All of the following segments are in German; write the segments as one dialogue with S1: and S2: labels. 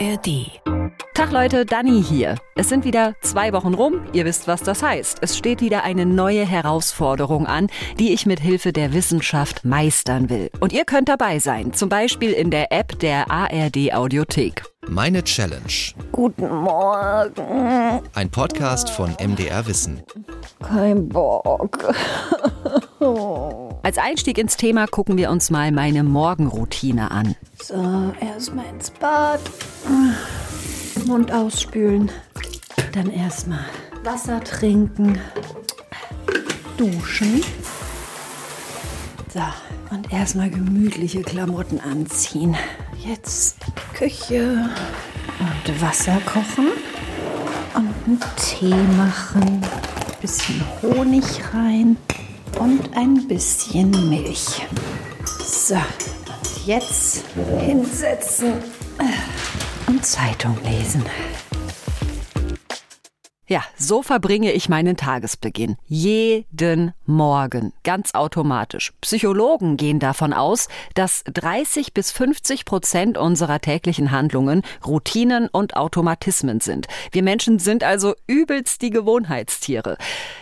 S1: ARD.
S2: Tag Leute, Dani hier. Es sind wieder zwei Wochen rum. Ihr wisst, was das heißt. Es steht wieder eine neue Herausforderung an, die ich mit Hilfe der Wissenschaft meistern will. Und ihr könnt dabei sein, zum Beispiel in der App der ARD Audiothek.
S3: Meine Challenge.
S4: Guten Morgen.
S3: Ein Podcast von MDR Wissen.
S4: Kein Bock.
S2: Als Einstieg ins Thema gucken wir uns mal meine Morgenroutine an.
S4: So, erstmal ins Bad. Mund ausspülen. Dann erstmal Wasser trinken. Duschen. So, und erstmal gemütliche Klamotten anziehen. Jetzt Küche und Wasser kochen und einen Tee machen. Bisschen Honig rein und ein bisschen Milch. So, und jetzt hinsetzen und Zeitung lesen.
S2: Ja, so verbringe ich meinen Tagesbeginn. Jeden Morgen. Ganz automatisch. Psychologen gehen davon aus, dass 30 bis 50 Prozent unserer täglichen Handlungen Routinen und Automatismen sind. Wir Menschen sind also übelst die Gewohnheitstiere.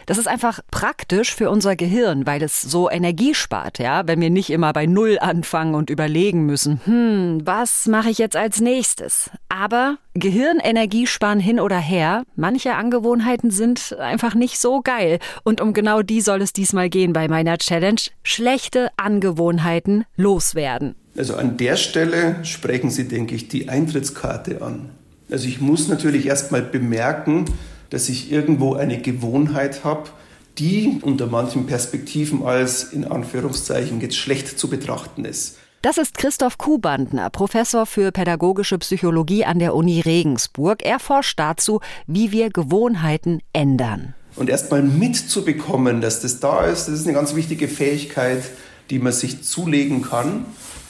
S2: Das ist einfach praktisch für unser Gehirn, weil es so Energie spart, ja, wenn wir nicht immer bei Null anfangen und überlegen müssen, hm, was mache ich jetzt als nächstes? Aber Gehirnenergie sparen hin oder her, manche Angewohnheiten sind einfach nicht so geil. Und um genau die soll es diesmal gehen bei meiner Challenge. Schlechte Angewohnheiten loswerden.
S5: Also an der Stelle sprechen Sie, denke ich, die Eintrittskarte an. Also ich muss natürlich erstmal bemerken, dass ich irgendwo eine Gewohnheit habe, die unter manchen Perspektiven als in Anführungszeichen jetzt schlecht zu betrachten ist.
S2: Das ist Christoph Kuhbandner, Professor für pädagogische Psychologie an der Uni Regensburg. Er forscht dazu, wie wir Gewohnheiten ändern.
S5: Und erstmal mitzubekommen, dass das da ist, das ist eine ganz wichtige Fähigkeit, die man sich zulegen kann,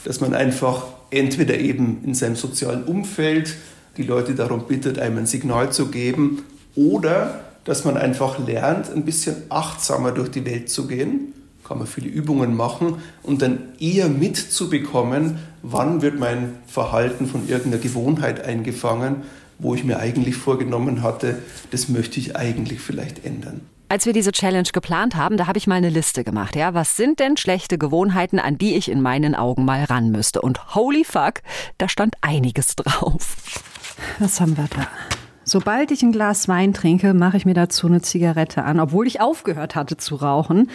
S5: dass man einfach entweder eben in seinem sozialen Umfeld die Leute darum bittet, einem ein Signal zu geben, oder dass man einfach lernt, ein bisschen achtsamer durch die Welt zu gehen kann man viele Übungen machen und dann eher mitzubekommen, wann wird mein Verhalten von irgendeiner Gewohnheit eingefangen, wo ich mir eigentlich vorgenommen hatte, das möchte ich eigentlich vielleicht ändern.
S2: Als wir diese Challenge geplant haben, da habe ich mal eine Liste gemacht. Ja, was sind denn schlechte Gewohnheiten, an die ich in meinen Augen mal ran müsste? Und holy fuck, da stand einiges drauf.
S4: Was haben wir da? Sobald ich ein Glas Wein trinke, mache ich mir dazu eine Zigarette an, obwohl ich aufgehört hatte zu rauchen.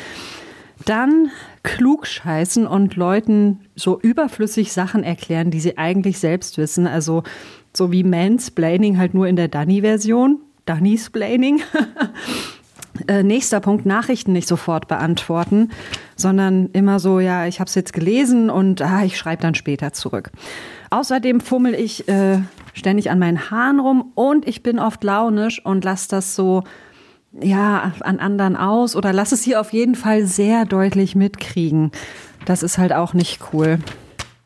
S4: Dann klugscheißen und Leuten so überflüssig Sachen erklären, die sie eigentlich selbst wissen. Also so wie Mansplaining halt nur in der Danny-Version. Danny-Splaining. äh, nächster Punkt, Nachrichten nicht sofort beantworten, sondern immer so, ja, ich habe es jetzt gelesen und ah, ich schreibe dann später zurück. Außerdem fummel ich äh, ständig an meinen Haaren rum und ich bin oft launisch und lasse das so ja, an anderen aus oder lass es hier auf jeden Fall sehr deutlich mitkriegen. Das ist halt auch nicht cool.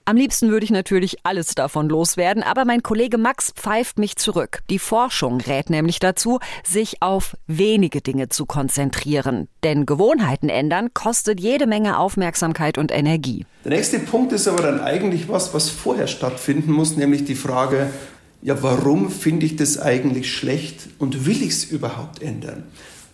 S2: Am liebsten würde ich natürlich alles davon loswerden, aber mein Kollege Max pfeift mich zurück. Die Forschung rät nämlich dazu, sich auf wenige Dinge zu konzentrieren. Denn Gewohnheiten ändern kostet jede Menge Aufmerksamkeit und Energie.
S5: Der nächste Punkt ist aber dann eigentlich was, was vorher stattfinden muss, nämlich die Frage, ja, warum finde ich das eigentlich schlecht und will ich es überhaupt ändern?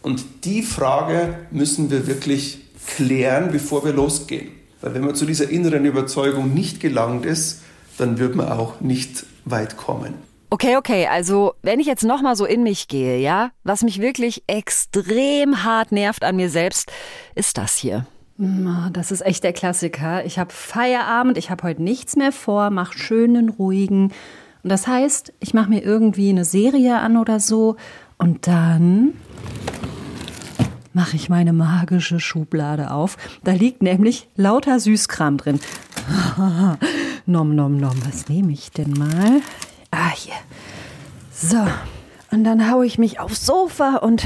S5: Und die Frage müssen wir wirklich klären, bevor wir losgehen. Weil wenn man zu dieser inneren Überzeugung nicht gelangt ist, dann wird man auch nicht weit kommen.
S2: Okay, okay, also wenn ich jetzt nochmal so in mich gehe, ja, was mich wirklich extrem hart nervt an mir selbst, ist das hier.
S4: Das ist echt der Klassiker. Ich habe Feierabend, ich habe heute nichts mehr vor, mach schönen, ruhigen und das heißt, ich mache mir irgendwie eine Serie an oder so und dann mache ich meine magische Schublade auf. Da liegt nämlich lauter Süßkram drin. nom, nom, nom. Was nehme ich denn mal? Ah, hier. So. Und dann haue ich mich aufs Sofa und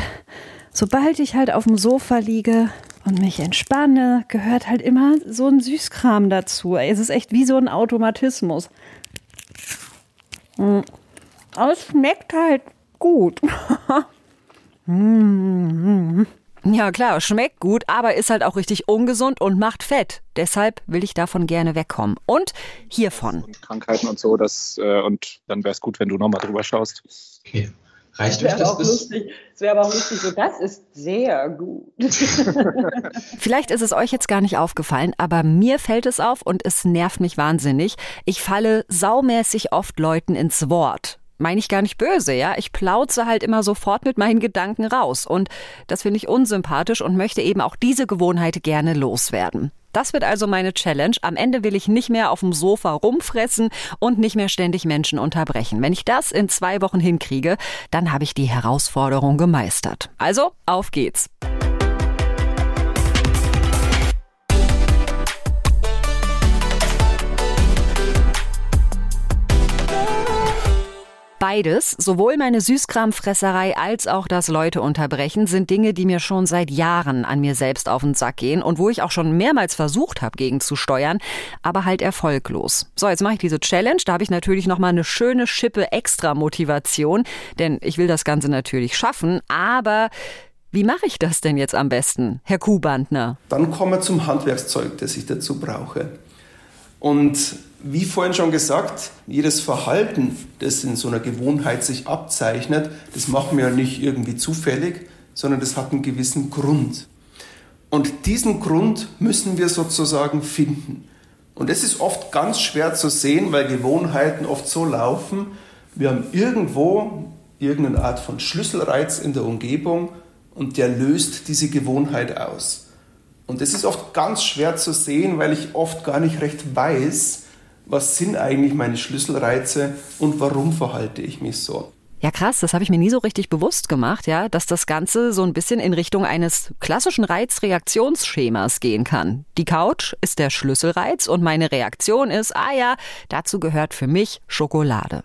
S4: sobald ich halt auf dem Sofa liege und mich entspanne, gehört halt immer so ein Süßkram dazu. Es ist echt wie so ein Automatismus. Aber es schmeckt halt gut.
S2: Ja klar, schmeckt gut, aber ist halt auch richtig ungesund und macht Fett. Deshalb will ich davon gerne wegkommen. Und hiervon.
S1: Und Krankheiten und so, das, äh, und dann wäre es gut, wenn du nochmal drüber schaust.
S6: Okay. Reicht
S7: Das
S6: euch
S7: wäre
S6: das
S7: lustig. Das wäre aber auch lustig, so das ist sehr gut.
S2: Vielleicht ist es euch jetzt gar nicht aufgefallen, aber mir fällt es auf und es nervt mich wahnsinnig. Ich falle saumäßig oft Leuten ins Wort. Meine ich gar nicht böse, ja? Ich plauze halt immer sofort mit meinen Gedanken raus. Und das finde ich unsympathisch und möchte eben auch diese Gewohnheit gerne loswerden. Das wird also meine Challenge. Am Ende will ich nicht mehr auf dem Sofa rumfressen und nicht mehr ständig Menschen unterbrechen. Wenn ich das in zwei Wochen hinkriege, dann habe ich die Herausforderung gemeistert. Also, auf geht's. Beides, sowohl meine Süßkramfresserei als auch das Leute unterbrechen, sind Dinge, die mir schon seit Jahren an mir selbst auf den Sack gehen und wo ich auch schon mehrmals versucht habe, gegenzusteuern, aber halt erfolglos. So, jetzt mache ich diese Challenge. Da habe ich natürlich noch mal eine schöne Schippe extra Motivation, denn ich will das Ganze natürlich schaffen. Aber wie mache ich das denn jetzt am besten, Herr Kuhbandner?
S5: Dann kommen wir zum Handwerkszeug, das ich dazu brauche. Und wie vorhin schon gesagt, jedes Verhalten, das in so einer Gewohnheit sich abzeichnet, das machen wir ja nicht irgendwie zufällig, sondern das hat einen gewissen Grund. Und diesen Grund müssen wir sozusagen finden. Und das ist oft ganz schwer zu sehen, weil Gewohnheiten oft so laufen, wir haben irgendwo irgendeine Art von Schlüsselreiz in der Umgebung und der löst diese Gewohnheit aus. Und das ist oft ganz schwer zu sehen, weil ich oft gar nicht recht weiß, was sind eigentlich meine Schlüsselreize und warum verhalte ich mich so.
S2: Ja, krass, das habe ich mir nie so richtig bewusst gemacht, ja, dass das Ganze so ein bisschen in Richtung eines klassischen Reizreaktionsschemas gehen kann. Die Couch ist der Schlüsselreiz und meine Reaktion ist, ah ja, dazu gehört für mich Schokolade.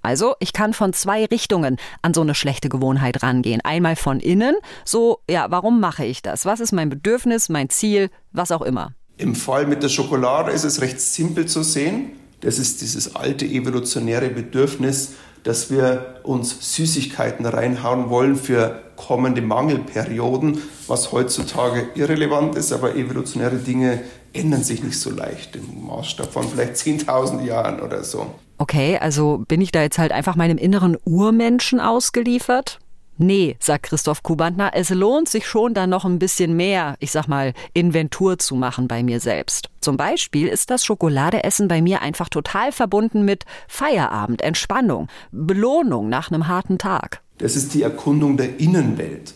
S2: Also, ich kann von zwei Richtungen an so eine schlechte Gewohnheit rangehen. Einmal von innen, so, ja, warum mache ich das? Was ist mein Bedürfnis, mein Ziel, was auch immer.
S5: Im Fall mit der Schokolade ist es recht simpel zu sehen. Das ist dieses alte evolutionäre Bedürfnis, dass wir uns Süßigkeiten reinhauen wollen für kommende Mangelperioden, was heutzutage irrelevant ist, aber evolutionäre Dinge ändern sich nicht so leicht im Maßstab von vielleicht 10.000 Jahren oder so.
S2: Okay, also bin ich da jetzt halt einfach meinem inneren Urmenschen ausgeliefert? Nee, sagt Christoph Kubantner, es lohnt sich schon da noch ein bisschen mehr, ich sag mal, Inventur zu machen bei mir selbst. Zum Beispiel ist das Schokoladeessen bei mir einfach total verbunden mit Feierabend, Entspannung, Belohnung nach einem harten Tag.
S5: Das ist die Erkundung der Innenwelt.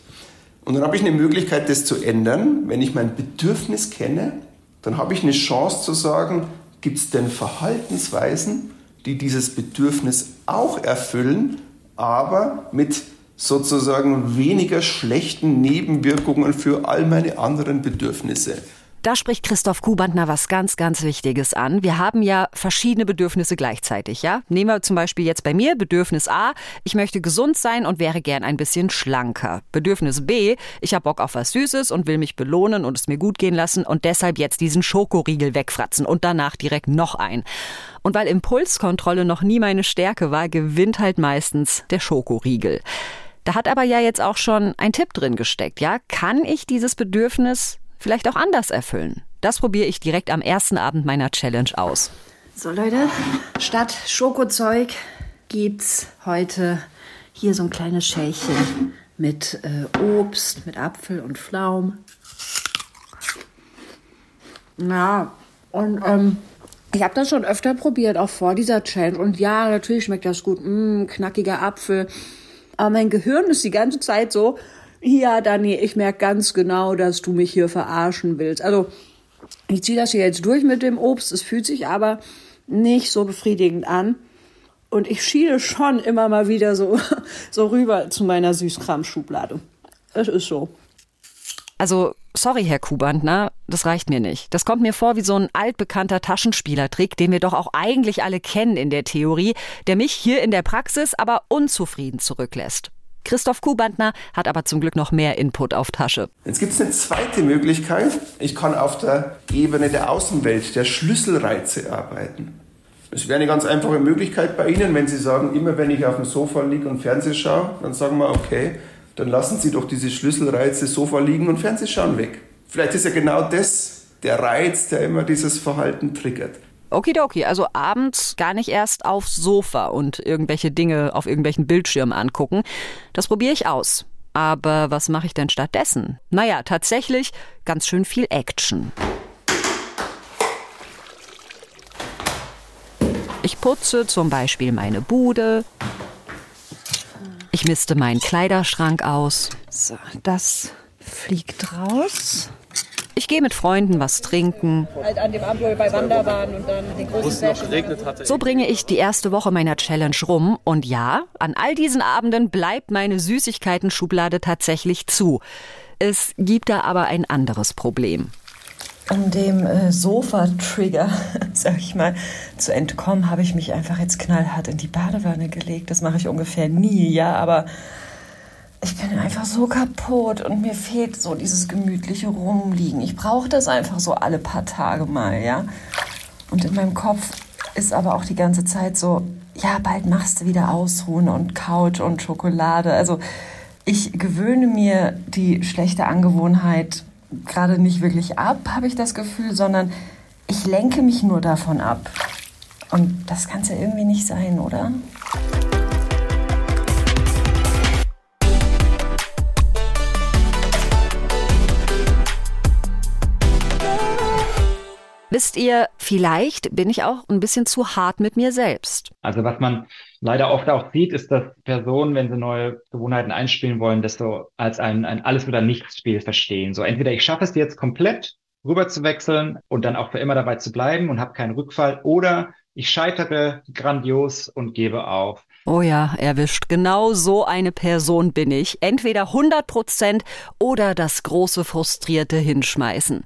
S5: Und dann habe ich eine Möglichkeit, das zu ändern. Wenn ich mein Bedürfnis kenne, dann habe ich eine Chance zu sagen, gibt es denn Verhaltensweisen, die dieses Bedürfnis auch erfüllen, aber mit sozusagen weniger schlechten Nebenwirkungen für all meine anderen Bedürfnisse.
S2: Da spricht Christoph Kubantner was ganz, ganz Wichtiges an. Wir haben ja verschiedene Bedürfnisse gleichzeitig, ja? Nehmen wir zum Beispiel jetzt bei mir Bedürfnis A, ich möchte gesund sein und wäre gern ein bisschen schlanker. Bedürfnis B, ich habe Bock auf was Süßes und will mich belohnen und es mir gut gehen lassen und deshalb jetzt diesen Schokoriegel wegfratzen und danach direkt noch ein. Und weil Impulskontrolle noch nie meine Stärke war, gewinnt halt meistens der Schokoriegel. Da hat aber ja jetzt auch schon ein Tipp drin gesteckt, ja? Kann ich dieses Bedürfnis vielleicht auch anders erfüllen? Das probiere ich direkt am ersten Abend meiner Challenge aus.
S4: So Leute, statt Schokozeug gibt's heute hier so ein kleines Schälchen mit äh, Obst, mit Apfel und Pflaum. Ja, und ähm, ich habe das schon öfter probiert, auch vor dieser Challenge. Und ja, natürlich schmeckt das gut. Mm, knackiger Apfel. Aber mein Gehirn ist die ganze Zeit so, ja, Dani, ich merke ganz genau, dass du mich hier verarschen willst. Also, ich ziehe das hier jetzt durch mit dem Obst. Es fühlt sich aber nicht so befriedigend an. Und ich schiele schon immer mal wieder so, so rüber zu meiner Süßkram-Schublade. Es ist so.
S2: Also, sorry, Herr Kubantner, das reicht mir nicht. Das kommt mir vor wie so ein altbekannter Taschenspielertrick, den wir doch auch eigentlich alle kennen in der Theorie, der mich hier in der Praxis aber unzufrieden zurücklässt. Christoph Kubantner hat aber zum Glück noch mehr Input auf Tasche.
S5: Jetzt gibt es eine zweite Möglichkeit. Ich kann auf der Ebene der Außenwelt, der Schlüsselreize arbeiten. Das wäre eine ganz einfache Möglichkeit bei Ihnen, wenn Sie sagen, immer wenn ich auf dem Sofa liege und Fernseh schaue, dann sagen wir, okay, dann lassen Sie doch diese Schlüsselreize Sofa liegen und Fernsehschauen weg. Vielleicht ist ja genau das der Reiz, der immer dieses Verhalten triggert.
S2: Okidoki, also abends gar nicht erst aufs Sofa und irgendwelche Dinge auf irgendwelchen Bildschirmen angucken. Das probiere ich aus. Aber was mache ich denn stattdessen? Naja, tatsächlich ganz schön viel Action. Ich putze zum Beispiel meine Bude. Ich misste meinen Kleiderschrank aus.
S4: So, das fliegt raus.
S2: Ich gehe mit Freunden was trinken.
S7: Halt an dem Abend, wo wir bei Wanda waren und dann den großen Session.
S2: So bringe ich die erste Woche meiner Challenge rum. Und ja, an all diesen Abenden bleibt meine Süßigkeiten-Schublade tatsächlich zu. Es gibt da aber ein anderes Problem.
S6: Um dem äh, Sofa-Trigger, sag ich mal, zu entkommen, habe ich mich einfach jetzt knallhart in die Badewanne gelegt. Das mache ich ungefähr nie, ja, aber ich bin einfach so kaputt und mir fehlt so dieses gemütliche Rumliegen. Ich brauche das einfach so alle paar Tage mal, ja. Und in meinem Kopf ist aber auch die ganze Zeit so, ja, bald machst du wieder Ausruhen und Couch und Schokolade. Also ich gewöhne mir die schlechte Angewohnheit gerade nicht wirklich ab, habe ich das Gefühl, sondern ich lenke mich nur davon ab. Und das kann es ja irgendwie nicht sein, oder?
S2: Wisst ihr, vielleicht bin ich auch ein bisschen zu hart mit mir selbst.
S8: Also was man leider oft auch sieht, ist, dass Personen, wenn sie neue Gewohnheiten einspielen wollen, das so als ein, ein Alles- oder Nichts-Spiel verstehen. So entweder ich schaffe es jetzt komplett rüber zu wechseln und dann auch für immer dabei zu bleiben und habe keinen Rückfall oder ich scheitere grandios und gebe auf.
S2: Oh ja, erwischt. Genau so eine Person bin ich. Entweder 100 Prozent oder das große frustrierte Hinschmeißen.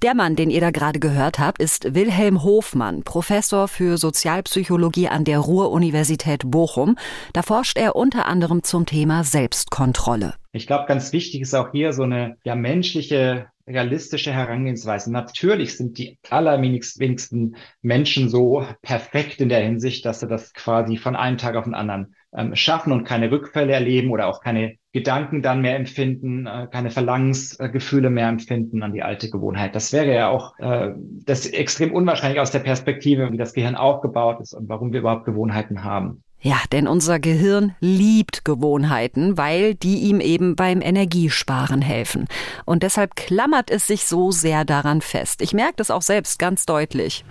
S2: Der Mann, den ihr da gerade gehört habt, ist Wilhelm Hofmann, Professor für Sozialpsychologie an der Ruhr-Universität Bochum. Da forscht er unter anderem zum Thema Selbstkontrolle.
S8: Ich glaube, ganz wichtig ist auch hier so eine ja, menschliche realistische Herangehensweise. Natürlich sind die allerwenigsten Menschen so perfekt in der Hinsicht, dass sie das quasi von einem Tag auf den anderen ähm, schaffen und keine Rückfälle erleben oder auch keine Gedanken dann mehr empfinden, äh, keine Verlangensgefühle mehr empfinden an die alte Gewohnheit. Das wäre ja auch äh, das extrem unwahrscheinlich aus der Perspektive, wie das Gehirn aufgebaut ist und warum wir überhaupt Gewohnheiten haben.
S2: Ja, denn unser Gehirn liebt Gewohnheiten, weil die ihm eben beim Energiesparen helfen. Und deshalb klammert es sich so sehr daran fest. Ich merke das auch selbst ganz deutlich.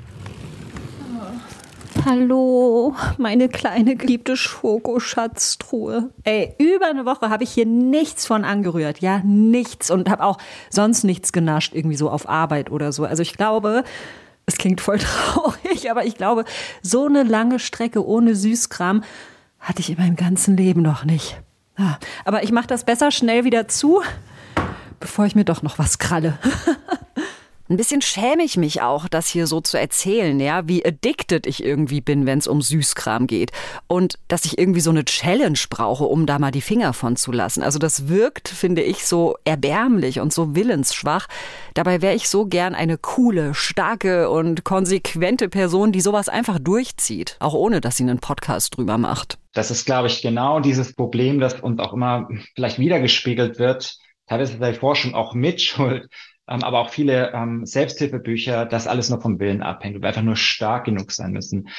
S4: Hallo, meine kleine geliebte Schokoschatztruhe. Ey, über eine Woche habe ich hier nichts von angerührt, ja, nichts und habe auch sonst nichts genascht, irgendwie so auf Arbeit oder so. Also ich glaube, es klingt voll traurig, aber ich glaube, so eine lange Strecke ohne Süßkram hatte ich in meinem ganzen Leben noch nicht. Aber ich mache das besser schnell wieder zu, bevor ich mir doch noch was kralle.
S2: Ein bisschen schäme ich mich auch, das hier so zu erzählen, ja, wie addicted ich irgendwie bin, wenn es um Süßkram geht. Und dass ich irgendwie so eine Challenge brauche, um da mal die Finger von zu lassen. Also das wirkt, finde ich, so erbärmlich und so willensschwach. Dabei wäre ich so gern eine coole, starke und konsequente Person, die sowas einfach durchzieht. Auch ohne, dass sie einen Podcast drüber macht.
S8: Das ist, glaube ich, genau dieses Problem, das uns auch immer vielleicht wiedergespiegelt wird. Teilweise ist die Forschung auch mit schuld aber auch viele ähm, Selbsthilfebücher, das alles nur vom Willen abhängt und wir einfach nur stark genug sein müssen.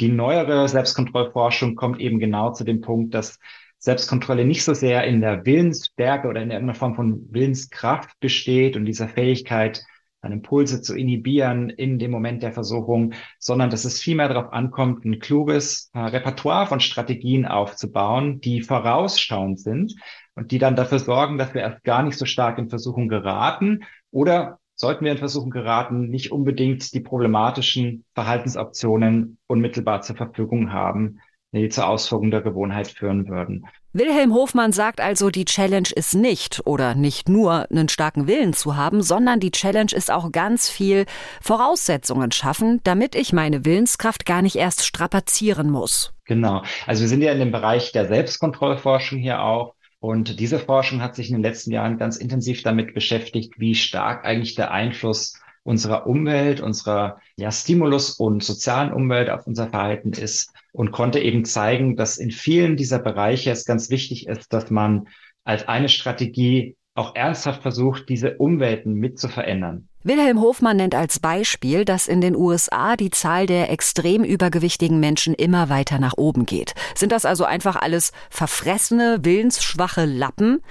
S8: Die neuere Selbstkontrollforschung kommt eben genau zu dem Punkt, dass Selbstkontrolle nicht so sehr in der Willensstärke oder in irgendeiner Form von Willenskraft besteht und dieser Fähigkeit, dann Impulse zu inhibieren in dem Moment der Versuchung, sondern dass es vielmehr darauf ankommt, ein kluges äh, Repertoire von Strategien aufzubauen, die vorausschauend sind und die dann dafür sorgen, dass wir erst gar nicht so stark in Versuchung geraten oder sollten wir in Versuchung geraten, nicht unbedingt die problematischen Verhaltensoptionen unmittelbar zur Verfügung haben, die zur Ausführung der Gewohnheit führen würden.
S2: Wilhelm Hofmann sagt also, die Challenge ist nicht oder nicht nur einen starken Willen zu haben, sondern die Challenge ist auch ganz viel Voraussetzungen schaffen, damit ich meine Willenskraft gar nicht erst strapazieren muss.
S8: Genau. Also wir sind ja in dem Bereich der Selbstkontrollforschung hier auch. Und diese Forschung hat sich in den letzten Jahren ganz intensiv damit beschäftigt, wie stark eigentlich der Einfluss unserer Umwelt, unserer ja, Stimulus und sozialen Umwelt auf unser Verhalten ist und konnte eben zeigen, dass in vielen dieser Bereiche es ganz wichtig ist, dass man als eine Strategie auch ernsthaft versucht, diese Umwelten mit zu verändern.
S2: Wilhelm Hofmann nennt als Beispiel, dass in den USA die Zahl der extrem übergewichtigen Menschen immer weiter nach oben geht. Sind das also einfach alles verfressene, willensschwache Lappen?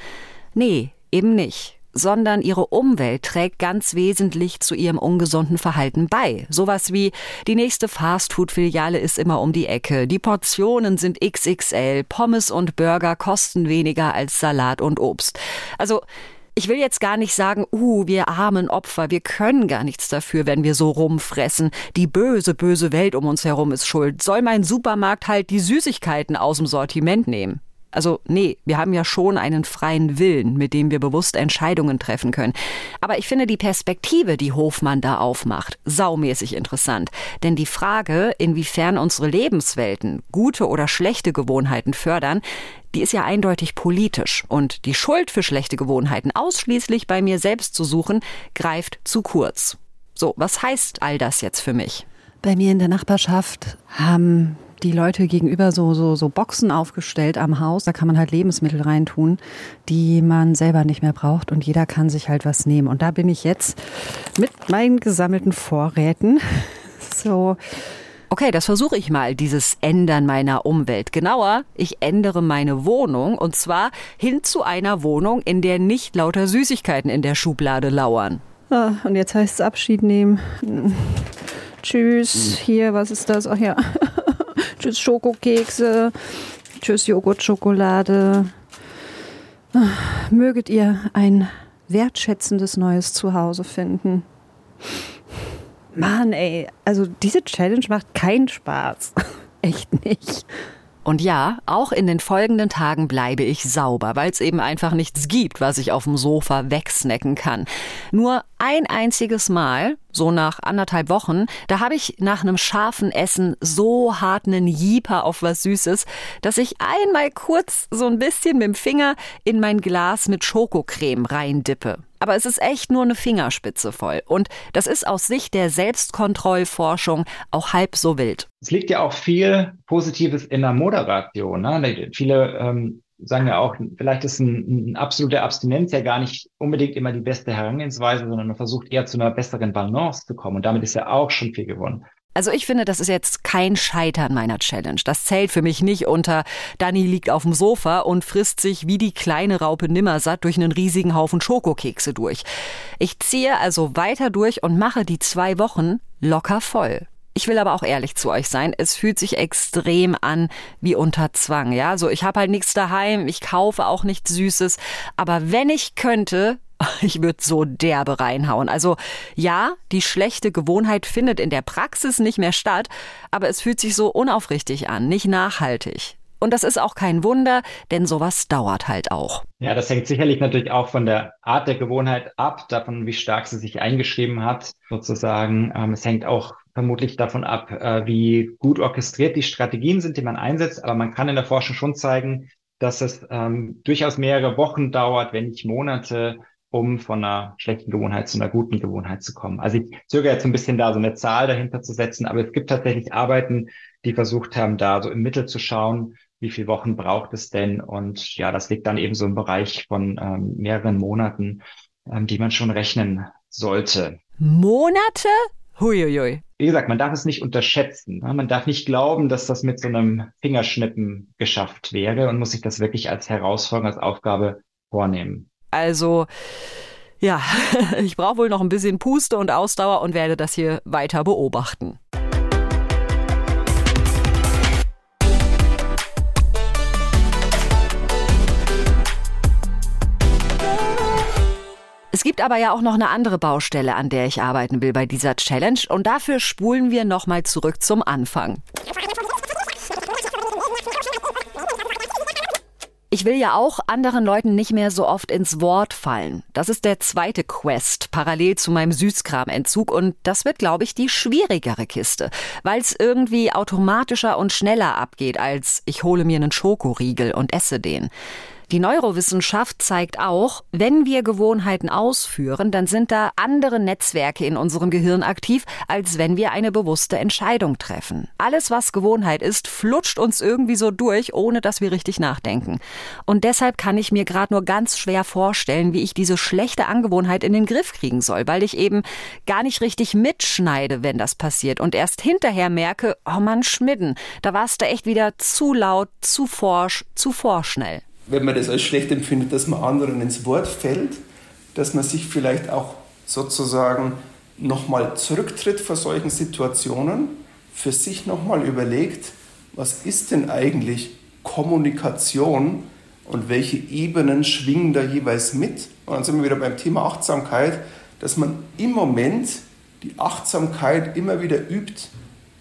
S2: Nee, eben nicht sondern ihre Umwelt trägt ganz wesentlich zu ihrem ungesunden Verhalten bei. Sowas wie die nächste Fastfood-Filiale ist immer um die Ecke, die Portionen sind XXL, Pommes und Burger kosten weniger als Salat und Obst. Also ich will jetzt gar nicht sagen, uh, wir armen Opfer, wir können gar nichts dafür, wenn wir so rumfressen. Die böse, böse Welt um uns herum ist schuld. Soll mein Supermarkt halt die Süßigkeiten aus dem Sortiment nehmen? Also nee, wir haben ja schon einen freien Willen, mit dem wir bewusst Entscheidungen treffen können. Aber ich finde die Perspektive, die Hofmann da aufmacht, saumäßig interessant. Denn die Frage, inwiefern unsere Lebenswelten gute oder schlechte Gewohnheiten fördern, die ist ja eindeutig politisch. Und die Schuld für schlechte Gewohnheiten ausschließlich bei mir selbst zu suchen, greift zu kurz. So, was heißt all das jetzt für mich?
S4: Bei mir in der Nachbarschaft haben die Leute gegenüber so, so, so Boxen aufgestellt am Haus. Da kann man halt Lebensmittel reintun, die man selber nicht mehr braucht und jeder kann sich halt was nehmen. Und da bin ich jetzt mit meinen gesammelten Vorräten so.
S2: Okay, das versuche ich mal, dieses Ändern meiner Umwelt. Genauer, ich ändere meine Wohnung und zwar hin zu einer Wohnung, in der nicht lauter Süßigkeiten in der Schublade lauern.
S4: Ah, und jetzt heißt es Abschied nehmen. Tschüss, hier, was ist das? Ach ja. Tschüss Schokokekse. Tschüss Joghurtschokolade. Möget ihr ein wertschätzendes neues Zuhause finden. Mann, ey, also diese Challenge macht keinen Spaß. Echt nicht.
S2: Und ja, auch in den folgenden Tagen bleibe ich sauber, weil es eben einfach nichts gibt, was ich auf dem Sofa wegsnacken kann. Nur ein einziges Mal, so nach anderthalb Wochen, da habe ich nach einem scharfen Essen so hart einen Jeeper auf was Süßes, dass ich einmal kurz so ein bisschen mit dem Finger in mein Glas mit Schokocreme reindippe. Aber es ist echt nur eine Fingerspitze voll. Und das ist aus Sicht der Selbstkontrollforschung auch halb so wild.
S8: Es liegt ja auch viel Positives in der Moderation. Ne? Viele ähm, sagen ja auch, vielleicht ist ein, ein absolute Abstinenz ja gar nicht unbedingt immer die beste Herangehensweise, sondern man versucht eher zu einer besseren Balance zu kommen. Und damit ist ja auch schon viel gewonnen.
S2: Also ich finde, das ist jetzt kein Scheitern meiner Challenge. Das zählt für mich nicht unter Dani liegt auf dem Sofa und frisst sich wie die kleine Raupe Nimmersatt durch einen riesigen Haufen Schokokekse durch. Ich ziehe also weiter durch und mache die zwei Wochen locker voll. Ich will aber auch ehrlich zu euch sein. Es fühlt sich extrem an wie unter Zwang. Ja, so ich habe halt nichts daheim. Ich kaufe auch nichts Süßes. Aber wenn ich könnte, ich würde so derbe reinhauen. Also ja, die schlechte Gewohnheit findet in der Praxis nicht mehr statt, aber es fühlt sich so unaufrichtig an, nicht nachhaltig. Und das ist auch kein Wunder, denn sowas dauert halt auch.
S8: Ja, das hängt sicherlich natürlich auch von der Art der Gewohnheit ab, davon, wie stark sie sich eingeschrieben hat, sozusagen. Ähm, es hängt auch vermutlich davon ab, äh, wie gut orchestriert die Strategien sind, die man einsetzt. Aber man kann in der Forschung schon zeigen, dass es ähm, durchaus mehrere Wochen dauert, wenn nicht Monate, um von einer schlechten Gewohnheit zu einer guten Gewohnheit zu kommen. Also ich zögere jetzt ein bisschen da so eine Zahl dahinter zu setzen, aber es gibt tatsächlich Arbeiten, die versucht haben, da so im Mittel zu schauen, wie viele Wochen braucht es denn? Und ja, das liegt dann eben so im Bereich von ähm, mehreren Monaten, ähm, die man schon rechnen sollte.
S2: Monate? Huiuiui.
S8: Wie gesagt, man darf es nicht unterschätzen. Man darf nicht glauben, dass das mit so einem Fingerschnippen geschafft wäre und muss sich das wirklich als Herausforderung, als Aufgabe vornehmen.
S2: Also, ja, ich brauche wohl noch ein bisschen Puste und Ausdauer und werde das hier weiter beobachten. Es gibt aber ja auch noch eine andere Baustelle, an der ich arbeiten will bei dieser Challenge und dafür spulen wir nochmal zurück zum Anfang. Ich will ja auch anderen Leuten nicht mehr so oft ins Wort fallen. Das ist der zweite Quest, parallel zu meinem Süßkramentzug. Und das wird, glaube ich, die schwierigere Kiste, weil es irgendwie automatischer und schneller abgeht, als ich hole mir einen Schokoriegel und esse den. Die Neurowissenschaft zeigt auch, wenn wir Gewohnheiten ausführen, dann sind da andere Netzwerke in unserem Gehirn aktiv, als wenn wir eine bewusste Entscheidung treffen. Alles, was Gewohnheit ist, flutscht uns irgendwie so durch, ohne dass wir richtig nachdenken. Und deshalb kann ich mir gerade nur ganz schwer vorstellen, wie ich diese schlechte Angewohnheit in den Griff kriegen soll, weil ich eben gar nicht richtig mitschneide, wenn das passiert und erst hinterher merke, oh Mann, Schmidden, da warst du echt wieder zu laut, zu forsch, zu vorschnell
S5: wenn man das als schlecht empfindet, dass man anderen ins Wort fällt, dass man sich vielleicht auch sozusagen nochmal zurücktritt vor solchen Situationen, für sich nochmal überlegt, was ist denn eigentlich Kommunikation und welche Ebenen schwingen da jeweils mit. Und dann sind wir wieder beim Thema Achtsamkeit, dass man im Moment die Achtsamkeit immer wieder übt,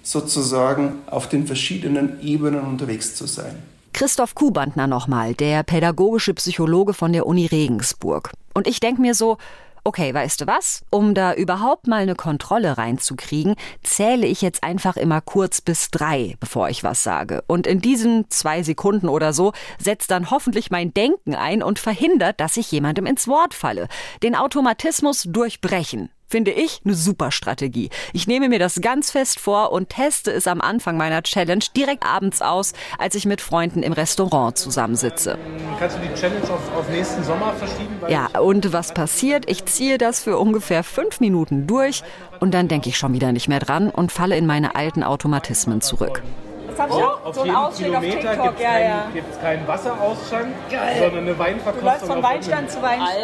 S5: sozusagen auf den verschiedenen Ebenen unterwegs zu sein.
S2: Christoph Kubantner nochmal, der pädagogische Psychologe von der Uni Regensburg. Und ich denke mir so, okay, weißt du was? Um da überhaupt mal eine Kontrolle reinzukriegen, zähle ich jetzt einfach immer kurz bis drei, bevor ich was sage. Und in diesen zwei Sekunden oder so setzt dann hoffentlich mein Denken ein und verhindert, dass ich jemandem ins Wort falle. Den Automatismus durchbrechen finde ich eine super Strategie. Ich nehme mir das ganz fest vor und teste es am Anfang meiner Challenge direkt abends aus, als ich mit Freunden im Restaurant zusammensitze.
S9: Kannst du die Challenge auf, auf nächsten Sommer verschieben?
S2: Ja, und was passiert? Ich ziehe das für ungefähr fünf Minuten durch und dann denke ich schon wieder nicht mehr dran und falle in meine alten Automatismen zurück.
S9: Das habe ich auch. Auf so jeden Ausschnitt Kilometer gibt es ja, ja. keinen Wasserausschank, Geil. sondern eine Weinverkostung. Du läufst
S6: von Weinstand zu Weinstand.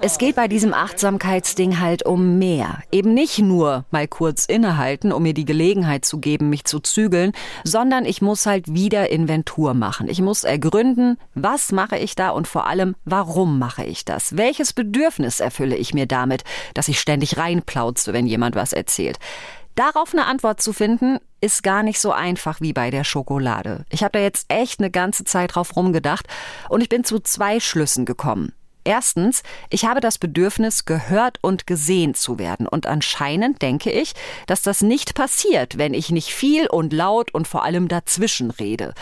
S2: Es geht bei diesem Achtsamkeitsding halt um mehr. Eben nicht nur mal kurz innehalten, um mir die Gelegenheit zu geben, mich zu zügeln, sondern ich muss halt wieder Inventur machen. Ich muss ergründen, was mache ich da und vor allem, warum mache ich das? Welches Bedürfnis erfülle ich mir damit, dass ich ständig reinplauze, wenn jemand was erzählt? Darauf eine Antwort zu finden, ist gar nicht so einfach wie bei der Schokolade. Ich habe da jetzt echt eine ganze Zeit drauf rumgedacht und ich bin zu zwei Schlüssen gekommen. Erstens, ich habe das Bedürfnis, gehört und gesehen zu werden. Und anscheinend denke ich, dass das nicht passiert, wenn ich nicht viel und laut und vor allem dazwischen rede.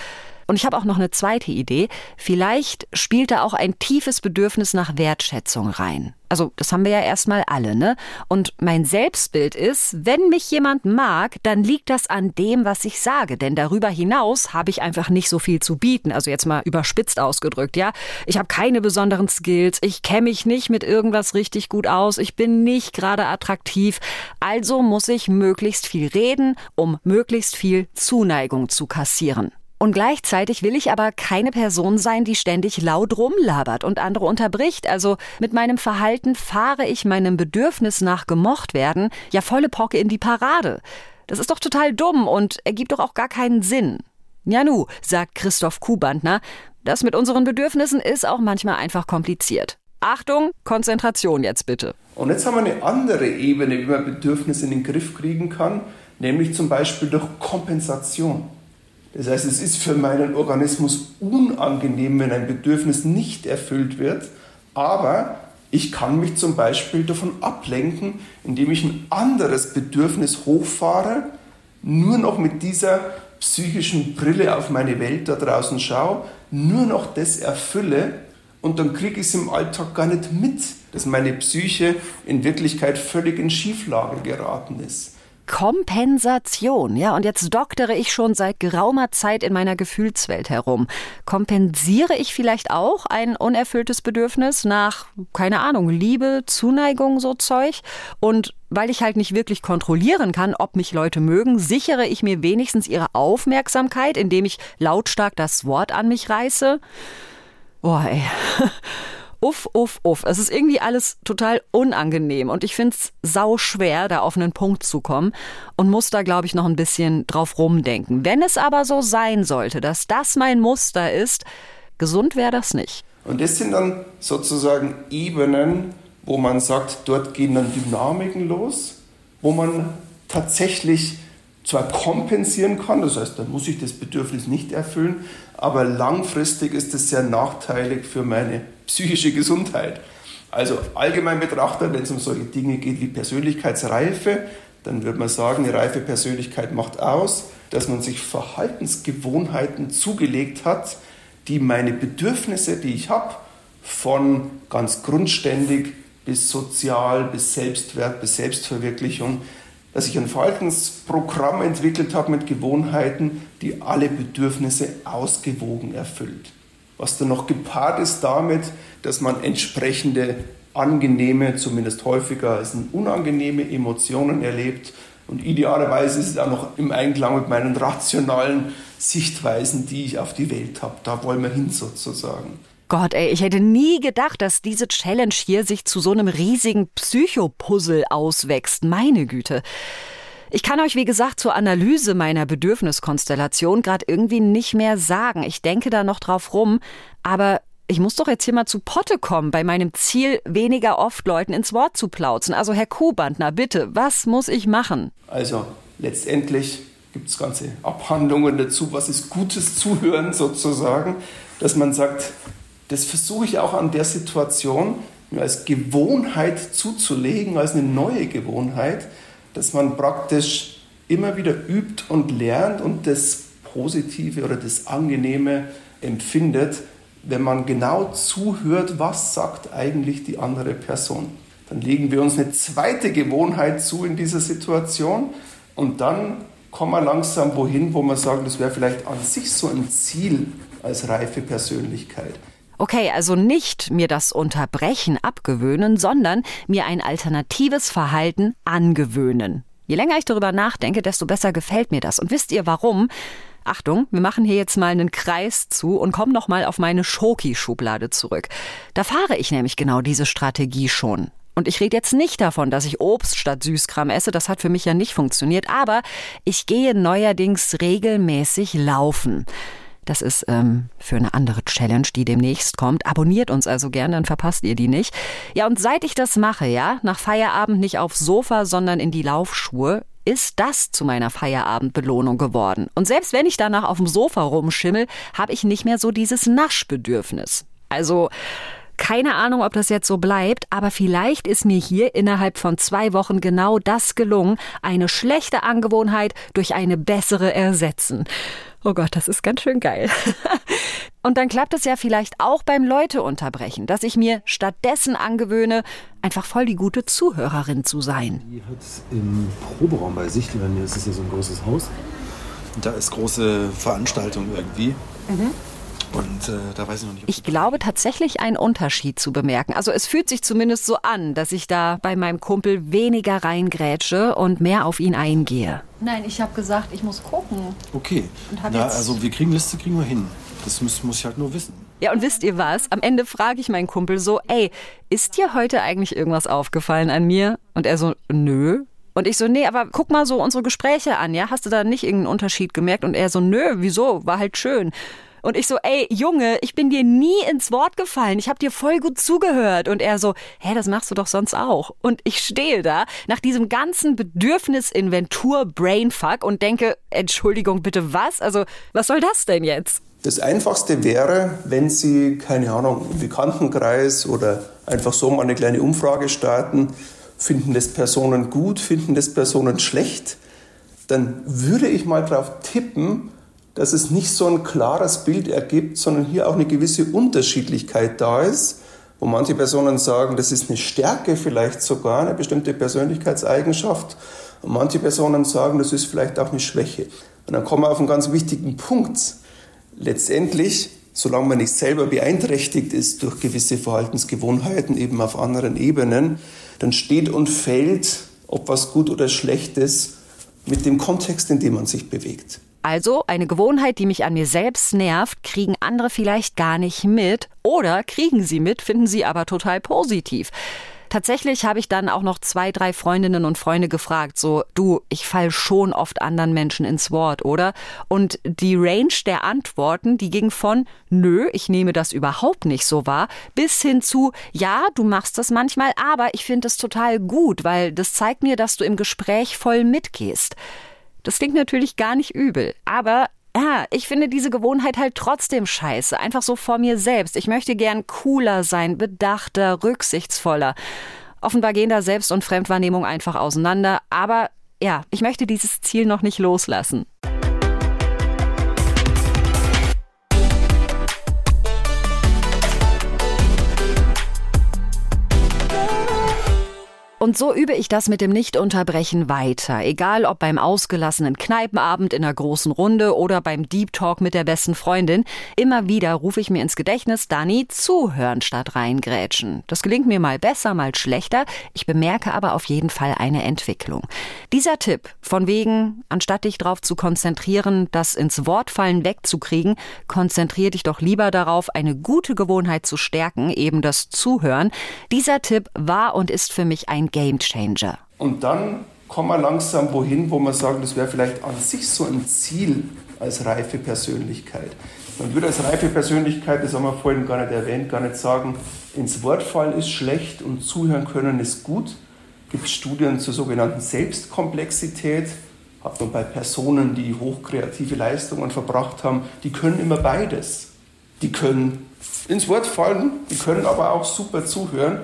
S2: Und ich habe auch noch eine zweite Idee. Vielleicht spielt da auch ein tiefes Bedürfnis nach Wertschätzung rein. Also, das haben wir ja erstmal alle, ne? Und mein Selbstbild ist, wenn mich jemand mag, dann liegt das an dem, was ich sage. Denn darüber hinaus habe ich einfach nicht so viel zu bieten. Also jetzt mal überspitzt ausgedrückt, ja? Ich habe keine besonderen Skills. Ich kenne mich nicht mit irgendwas richtig gut aus. Ich bin nicht gerade attraktiv. Also muss ich möglichst viel reden, um möglichst viel Zuneigung zu kassieren. Und gleichzeitig will ich aber keine Person sein, die ständig laut rumlabert und andere unterbricht. Also mit meinem Verhalten fahre ich meinem Bedürfnis nach gemocht werden ja volle Pocke in die Parade. Das ist doch total dumm und ergibt doch auch gar keinen Sinn. Ja sagt Christoph Kubantner, das mit unseren Bedürfnissen ist auch manchmal einfach kompliziert. Achtung, Konzentration jetzt bitte.
S5: Und jetzt haben wir eine andere Ebene, wie man Bedürfnisse in den Griff kriegen kann, nämlich zum Beispiel durch Kompensation. Das heißt, es ist für meinen Organismus unangenehm, wenn ein Bedürfnis nicht erfüllt wird, aber ich kann mich zum Beispiel davon ablenken, indem ich ein anderes Bedürfnis hochfahre, nur noch mit dieser psychischen Brille auf meine Welt da draußen schaue, nur noch das erfülle und dann kriege ich es im Alltag gar nicht mit, dass meine Psyche in Wirklichkeit völlig in Schieflage geraten ist.
S2: Kompensation. Ja, und jetzt doktere ich schon seit geraumer Zeit in meiner Gefühlswelt herum. Kompensiere ich vielleicht auch ein unerfülltes Bedürfnis nach, keine Ahnung, Liebe, Zuneigung, so Zeug? Und weil ich halt nicht wirklich kontrollieren kann, ob mich Leute mögen, sichere ich mir wenigstens ihre Aufmerksamkeit, indem ich lautstark das Wort an mich reiße? Boah, ey. uff, uff, uff. Es ist irgendwie alles total unangenehm und ich finde es sau schwer, da auf einen Punkt zu kommen und muss da, glaube ich, noch ein bisschen drauf rumdenken. Wenn es aber so sein sollte, dass das mein Muster ist, gesund wäre das nicht.
S5: Und das sind dann sozusagen Ebenen, wo man sagt, dort gehen dann Dynamiken los, wo man tatsächlich zwar kompensieren kann, das heißt, dann muss ich das Bedürfnis nicht erfüllen, aber langfristig ist es sehr nachteilig für meine psychische Gesundheit. Also allgemein betrachtet, wenn es um solche Dinge geht wie Persönlichkeitsreife, dann würde man sagen, eine reife Persönlichkeit macht aus, dass man sich Verhaltensgewohnheiten zugelegt hat, die meine Bedürfnisse, die ich habe, von ganz grundständig bis sozial, bis Selbstwert, bis Selbstverwirklichung, dass ich ein Verhaltensprogramm entwickelt habe mit Gewohnheiten, die alle Bedürfnisse ausgewogen erfüllt. Was dann noch gepaart ist damit, dass man entsprechende angenehme, zumindest häufiger als unangenehme Emotionen erlebt. Und idealerweise ist es auch noch im Einklang mit meinen rationalen Sichtweisen, die ich auf die Welt habe. Da wollen wir hin sozusagen.
S2: Gott, ey, ich hätte nie gedacht, dass diese Challenge hier sich zu so einem riesigen Psychopuzzle auswächst. Meine Güte. Ich kann euch, wie gesagt, zur Analyse meiner Bedürfniskonstellation gerade irgendwie nicht mehr sagen. Ich denke da noch drauf rum, aber ich muss doch jetzt hier mal zu Potte kommen bei meinem Ziel, weniger oft Leuten ins Wort zu plauzen. Also Herr Kuhbandner, bitte, was muss ich machen?
S5: Also letztendlich gibt es ganze Abhandlungen dazu, was ist gutes Zuhören sozusagen, dass man sagt, das versuche ich auch an der Situation, mir als Gewohnheit zuzulegen, als eine neue Gewohnheit, dass man praktisch immer wieder übt und lernt und das Positive oder das Angenehme empfindet, wenn man genau zuhört, was sagt eigentlich die andere Person. Dann legen wir uns eine zweite Gewohnheit zu in dieser Situation und dann kommen wir langsam wohin, wo man sagen, das wäre vielleicht an sich so ein Ziel als reife Persönlichkeit.
S2: Okay, also nicht mir das Unterbrechen abgewöhnen, sondern mir ein alternatives Verhalten angewöhnen. Je länger ich darüber nachdenke, desto besser gefällt mir das. Und wisst ihr warum? Achtung, wir machen hier jetzt mal einen Kreis zu und kommen noch mal auf meine Schoki-Schublade zurück. Da fahre ich nämlich genau diese Strategie schon. Und ich rede jetzt nicht davon, dass ich Obst statt Süßkram esse, das hat für mich ja nicht funktioniert, aber ich gehe neuerdings regelmäßig laufen. Das ist ähm, für eine andere Challenge, die demnächst kommt. Abonniert uns also gern, dann verpasst ihr die nicht. Ja, und seit ich das mache, ja, nach Feierabend nicht aufs Sofa, sondern in die Laufschuhe, ist das zu meiner Feierabendbelohnung geworden. Und selbst wenn ich danach auf dem Sofa rumschimmel, habe ich nicht mehr so dieses Naschbedürfnis. Also keine Ahnung, ob das jetzt so bleibt, aber vielleicht ist mir hier innerhalb von zwei Wochen genau das gelungen, eine schlechte Angewohnheit durch eine bessere ersetzen. Oh Gott, das ist ganz schön geil. Und dann klappt es ja vielleicht auch beim Leute unterbrechen, dass ich mir stattdessen angewöhne, einfach voll die gute Zuhörerin zu sein.
S10: Die hat im Proberaum bei sich, das ist ja so ein großes Haus. Und da ist große Veranstaltung irgendwie. Mhm. Und äh, da weiß ich noch nicht.
S2: Ich glaube tatsächlich einen Unterschied zu bemerken. Also es fühlt sich zumindest so an, dass ich da bei meinem Kumpel weniger reingrätsche und mehr auf ihn eingehe.
S6: Nein, ich habe gesagt, ich muss gucken.
S10: Okay. Na, also wir kriegen Liste, kriegen wir hin. Das muss, muss ich halt nur wissen.
S2: Ja, und wisst ihr was? Am Ende frage ich meinen Kumpel so, ey, ist dir heute eigentlich irgendwas aufgefallen an mir? Und er so, nö. Und ich so, nee, aber guck mal so unsere Gespräche an, ja? Hast du da nicht irgendeinen Unterschied gemerkt? Und er so, nö, wieso? War halt schön. Und ich so, ey, Junge, ich bin dir nie ins Wort gefallen. Ich habe dir voll gut zugehört. Und er so, hä, das machst du doch sonst auch. Und ich stehe da nach diesem ganzen Bedürfnis-Inventur-Brainfuck und denke, Entschuldigung, bitte was? Also, was soll das denn jetzt?
S5: Das Einfachste wäre, wenn Sie, keine Ahnung, im Bekanntenkreis oder einfach so mal eine kleine Umfrage starten, finden das Personen gut, finden das Personen schlecht, dann würde ich mal darauf tippen, dass es nicht so ein klares Bild ergibt, sondern hier auch eine gewisse Unterschiedlichkeit da ist, wo manche Personen sagen, das ist eine Stärke, vielleicht sogar eine bestimmte Persönlichkeitseigenschaft, und manche Personen sagen, das ist vielleicht auch eine Schwäche. Und dann kommen wir auf einen ganz wichtigen Punkt. Letztendlich, solange man nicht selber beeinträchtigt ist durch gewisse Verhaltensgewohnheiten eben auf anderen Ebenen, dann steht und fällt, ob was gut oder schlecht ist, mit dem Kontext, in dem man sich bewegt.
S2: Also eine Gewohnheit, die mich an mir selbst nervt, kriegen andere vielleicht gar nicht mit oder kriegen sie mit, finden sie aber total positiv. Tatsächlich habe ich dann auch noch zwei, drei Freundinnen und Freunde gefragt, so, du, ich fall schon oft anderen Menschen ins Wort, oder? Und die Range der Antworten, die ging von, nö, ich nehme das überhaupt nicht so wahr, bis hin zu, ja, du machst das manchmal, aber ich finde es total gut, weil das zeigt mir, dass du im Gespräch voll mitgehst. Das klingt natürlich gar nicht übel, aber ja, ich finde diese Gewohnheit halt trotzdem scheiße. Einfach so vor mir selbst. Ich möchte gern cooler sein, bedachter, rücksichtsvoller. Offenbar gehen da Selbst- und Fremdwahrnehmung einfach auseinander. Aber ja, ich möchte dieses Ziel noch nicht loslassen. Und so übe ich das mit dem Nichtunterbrechen weiter, egal ob beim ausgelassenen Kneipenabend in einer großen Runde oder beim Deep Talk mit der besten Freundin. Immer wieder rufe ich mir ins Gedächtnis, Dani, zuhören statt reingrätschen. Das gelingt mir mal besser, mal schlechter. Ich bemerke aber auf jeden Fall eine Entwicklung. Dieser Tipp, von wegen, anstatt dich darauf zu konzentrieren, das ins Wortfallen wegzukriegen, konzentrier dich doch lieber darauf, eine gute Gewohnheit zu stärken, eben das Zuhören. Dieser Tipp war und ist für mich ein Game Changer.
S5: Und dann kommen wir langsam wohin, wo man sagen, das wäre vielleicht an sich so ein Ziel als reife Persönlichkeit. Man würde als reife Persönlichkeit, das haben wir vorhin gar nicht erwähnt, gar nicht sagen, ins Wort fallen ist schlecht und zuhören können ist gut. Es gibt Studien zur sogenannten Selbstkomplexität. Hat man bei Personen, die hochkreative Leistungen verbracht haben, die können immer beides. Die können ins Wort fallen, die können aber auch super zuhören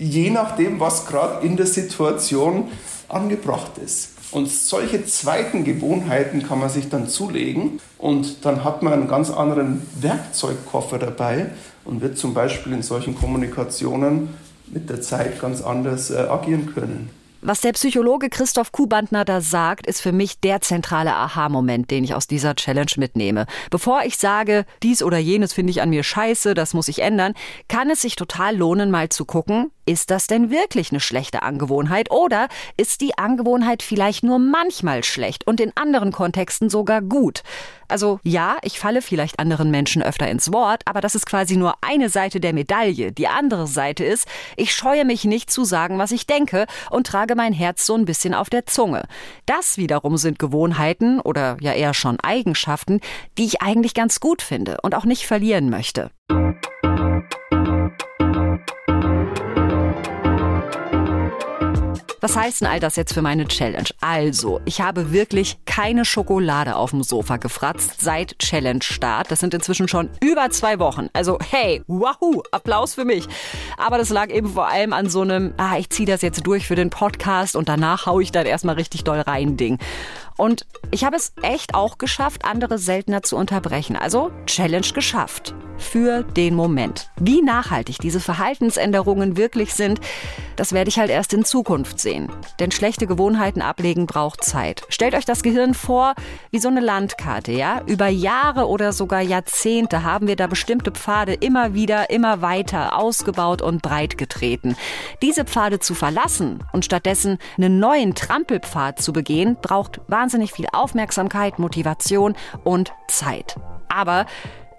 S5: je nachdem, was gerade in der Situation angebracht ist. Und solche zweiten Gewohnheiten kann man sich dann zulegen und dann hat man einen ganz anderen Werkzeugkoffer dabei und wird zum Beispiel in solchen Kommunikationen mit der Zeit ganz anders äh, agieren können.
S2: Was der Psychologe Christoph Kubantner da sagt, ist für mich der zentrale Aha-Moment, den ich aus dieser Challenge mitnehme. Bevor ich sage, dies oder jenes finde ich an mir scheiße, das muss ich ändern, kann es sich total lohnen, mal zu gucken, ist das denn wirklich eine schlechte Angewohnheit oder ist die Angewohnheit vielleicht nur manchmal schlecht und in anderen Kontexten sogar gut? Also ja, ich falle vielleicht anderen Menschen öfter ins Wort, aber das ist quasi nur eine Seite der Medaille. Die andere Seite ist, ich scheue mich nicht zu sagen, was ich denke und trage mein Herz so ein bisschen auf der Zunge. Das wiederum sind Gewohnheiten oder ja eher schon Eigenschaften, die ich eigentlich ganz gut finde und auch nicht verlieren möchte. Was heißt denn all das jetzt für meine Challenge? Also, ich habe wirklich keine Schokolade auf dem Sofa gefratzt seit Challenge-Start. Das sind inzwischen schon über zwei Wochen. Also, hey, wahoo, Applaus für mich. Aber das lag eben vor allem an so einem, ah, ich ziehe das jetzt durch für den Podcast und danach haue ich dann erstmal richtig doll rein Ding. Und ich habe es echt auch geschafft, andere seltener zu unterbrechen. Also Challenge geschafft. Für den Moment. Wie nachhaltig diese Verhaltensänderungen wirklich sind, das werde ich halt erst in Zukunft sehen. Denn schlechte Gewohnheiten ablegen braucht Zeit. Stellt euch das Gehirn vor wie so eine Landkarte, ja? Über Jahre oder sogar Jahrzehnte haben wir da bestimmte Pfade immer wieder, immer weiter ausgebaut und breit getreten. Diese Pfade zu verlassen und stattdessen einen neuen Trampelpfad zu begehen, braucht wahnsinnig viel Aufmerksamkeit, Motivation und Zeit. Aber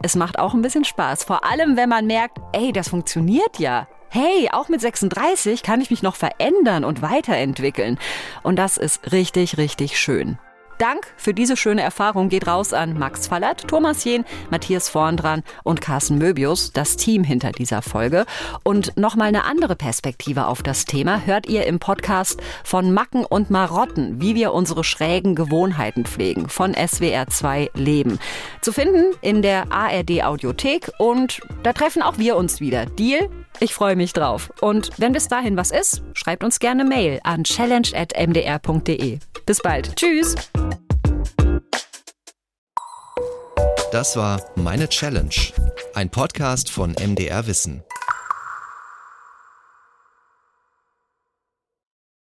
S2: es macht auch ein bisschen Spaß, vor allem wenn man merkt, ey, das funktioniert ja hey, auch mit 36 kann ich mich noch verändern und weiterentwickeln. Und das ist richtig, richtig schön. Dank für diese schöne Erfahrung geht raus an Max Fallert, Thomas Jehn, Matthias Vorndran und Carsten Möbius, das Team hinter dieser Folge. Und nochmal eine andere Perspektive auf das Thema hört ihr im Podcast von Macken und Marotten, wie wir unsere schrägen Gewohnheiten pflegen, von SWR2 Leben. Zu finden in der ARD Audiothek und da treffen auch wir uns wieder. Deal? Ich freue mich drauf. Und wenn bis dahin was ist, schreibt uns gerne Mail an challenge.mdr.de. Bis bald. Tschüss.
S3: Das war Meine Challenge, ein Podcast von MDR Wissen.